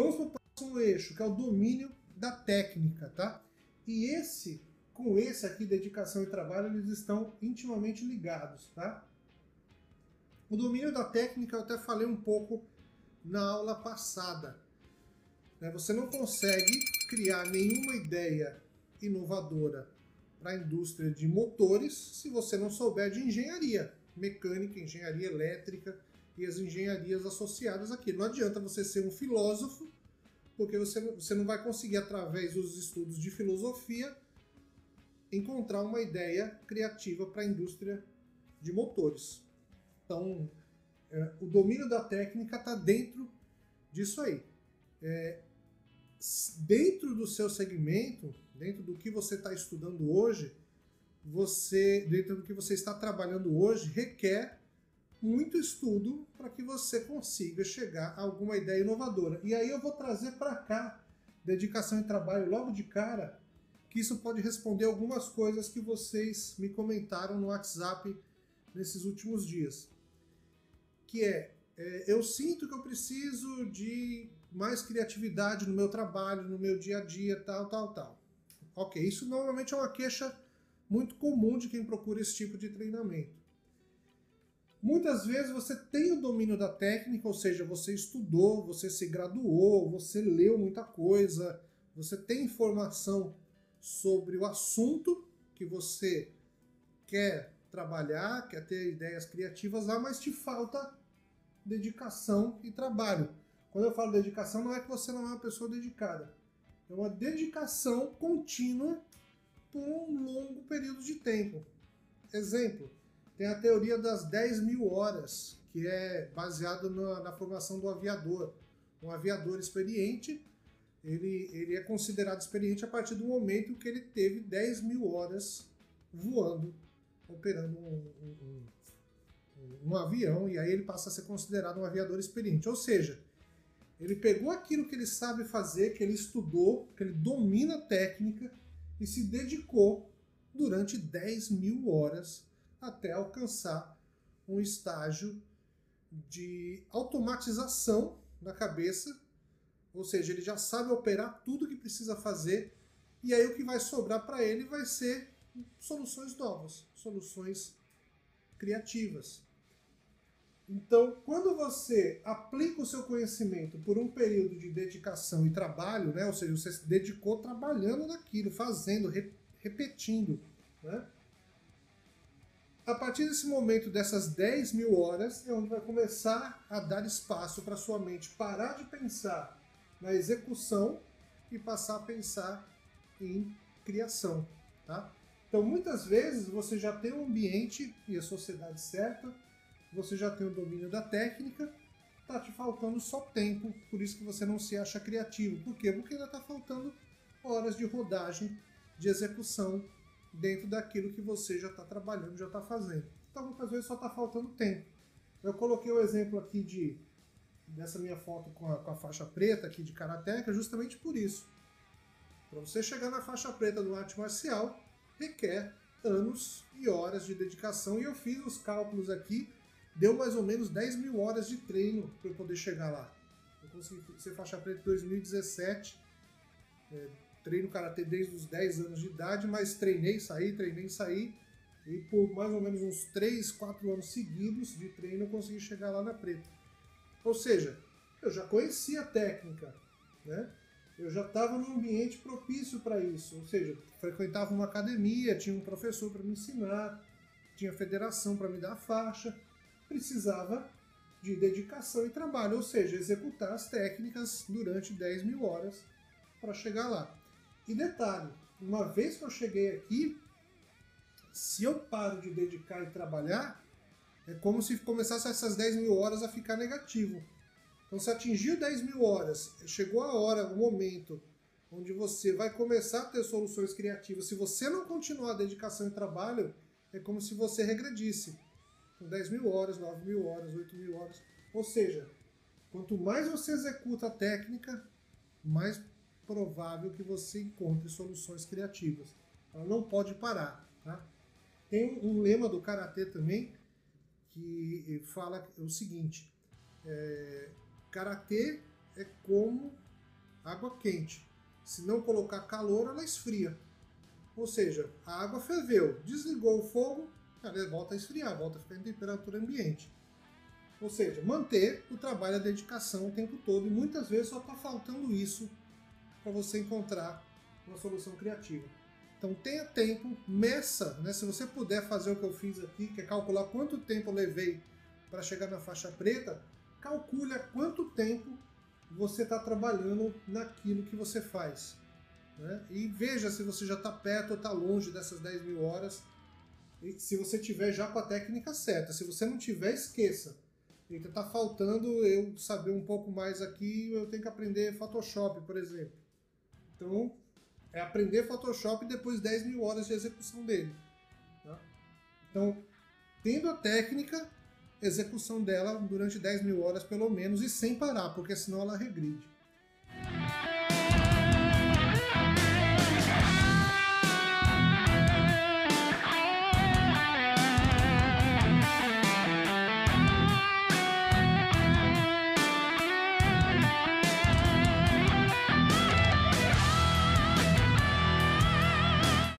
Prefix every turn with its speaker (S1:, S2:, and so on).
S1: Vamos para o próximo eixo, que é o domínio da técnica, tá? E esse, com esse aqui, dedicação e trabalho, eles estão intimamente ligados, tá? O domínio da técnica eu até falei um pouco na aula passada. Né? Você não consegue criar nenhuma ideia inovadora para a indústria de motores se você não souber de engenharia, mecânica, engenharia elétrica e as engenharias associadas aqui. Não adianta você ser um filósofo, porque você, você não vai conseguir, através dos estudos de filosofia, encontrar uma ideia criativa para a indústria de motores. Então, é, o domínio da técnica está dentro disso aí. É, dentro do seu segmento, dentro do que você está estudando hoje, você, dentro do que você está trabalhando hoje, requer muito estudo para que você consiga chegar a alguma ideia inovadora. E aí eu vou trazer para cá dedicação e trabalho logo de cara, que isso pode responder algumas coisas que vocês me comentaram no WhatsApp nesses últimos dias que é, é eu sinto que eu preciso de mais criatividade no meu trabalho, no meu dia a dia, tal, tal, tal. Ok, isso normalmente é uma queixa muito comum de quem procura esse tipo de treinamento. Muitas vezes você tem o domínio da técnica, ou seja, você estudou, você se graduou, você leu muita coisa, você tem informação sobre o assunto que você quer trabalhar, quer ter ideias criativas lá, mas te falta dedicação e trabalho. Quando eu falo dedicação, não é que você não é uma pessoa dedicada. É uma dedicação contínua por um longo período de tempo. Exemplo, tem a teoria das 10 mil horas, que é baseada na, na formação do aviador. Um aviador experiente, ele, ele é considerado experiente a partir do momento que ele teve 10 mil horas voando, operando um, um, um avião e aí ele passa a ser considerado um aviador experiente. Ou seja, ele pegou aquilo que ele sabe fazer, que ele estudou, que ele domina a técnica e se dedicou durante 10 mil horas até alcançar um estágio de automatização na cabeça, ou seja, ele já sabe operar tudo que precisa fazer e aí o que vai sobrar para ele vai ser soluções novas, soluções criativas. Então, quando você aplica o seu conhecimento por um período de dedicação e trabalho, né, ou seja, você se dedicou trabalhando naquilo, fazendo, re repetindo, né, a partir desse momento, dessas 10 mil horas, é onde vai começar a dar espaço para sua mente parar de pensar na execução e passar a pensar em criação. Tá? Então, muitas vezes, você já tem o ambiente e a sociedade certa, você já tem o domínio da técnica, tá te faltando só tempo, por isso que você não se acha criativo. Por quê? Porque ainda está faltando horas de rodagem, de execução dentro daquilo que você já está trabalhando, já está fazendo. Então muitas vezes só está faltando tempo. Eu coloquei o exemplo aqui de dessa minha foto com a, com a faixa preta aqui de Karateka justamente por isso. Para você chegar na faixa preta do arte marcial, requer anos e horas de dedicação e eu fiz os cálculos aqui deu mais ou menos 10 mil horas de treino para eu poder chegar lá. Eu consegui ser faixa preta em 2017, é, treino karatê desde os 10 anos de idade, mas treinei, saí, treinei, saí, e por mais ou menos uns 3, 4 anos seguidos de treino eu consegui chegar lá na preta. Ou seja, eu já conhecia a técnica, né? eu já estava num ambiente propício para isso, ou seja, frequentava uma academia, tinha um professor para me ensinar, tinha federação para me dar a faixa, precisava de dedicação e trabalho, ou seja, executar as técnicas durante 10 mil horas para chegar lá. E detalhe, uma vez que eu cheguei aqui, se eu paro de dedicar e trabalhar, é como se começasse essas 10 mil horas a ficar negativo. Então, se atingiu 10 mil horas, chegou a hora, o momento onde você vai começar a ter soluções criativas. Se você não continuar a dedicação e trabalho, é como se você regredisse com 10 mil horas, 9 mil horas, 8 mil horas. Ou seja, quanto mais você executa a técnica, mais provável que você encontre soluções criativas. Ela não pode parar. Tá? Tem um lema do Karatê também que fala o seguinte: é, Karatê é como água quente. Se não colocar calor, ela esfria. Ou seja, a água ferveu, desligou o fogo, ela volta a esfriar, volta a ficar em temperatura ambiente. Ou seja, manter o trabalho, a dedicação o tempo todo, e muitas vezes só está faltando isso para você encontrar uma solução criativa. Então tenha tempo, meça, né? se você puder fazer o que eu fiz aqui, que é calcular quanto tempo eu levei para chegar na faixa preta, calcule quanto tempo você está trabalhando naquilo que você faz. Né? E veja se você já está perto ou está longe dessas 10 mil horas. E se você tiver já com a técnica certa. Se você não tiver, esqueça. Então está faltando eu saber um pouco mais aqui, eu tenho que aprender Photoshop, por exemplo. Então, é aprender Photoshop depois 10 mil horas de execução dele. Tá? Então, tendo a técnica, execução dela durante 10 mil horas pelo menos e sem parar, porque senão ela regride.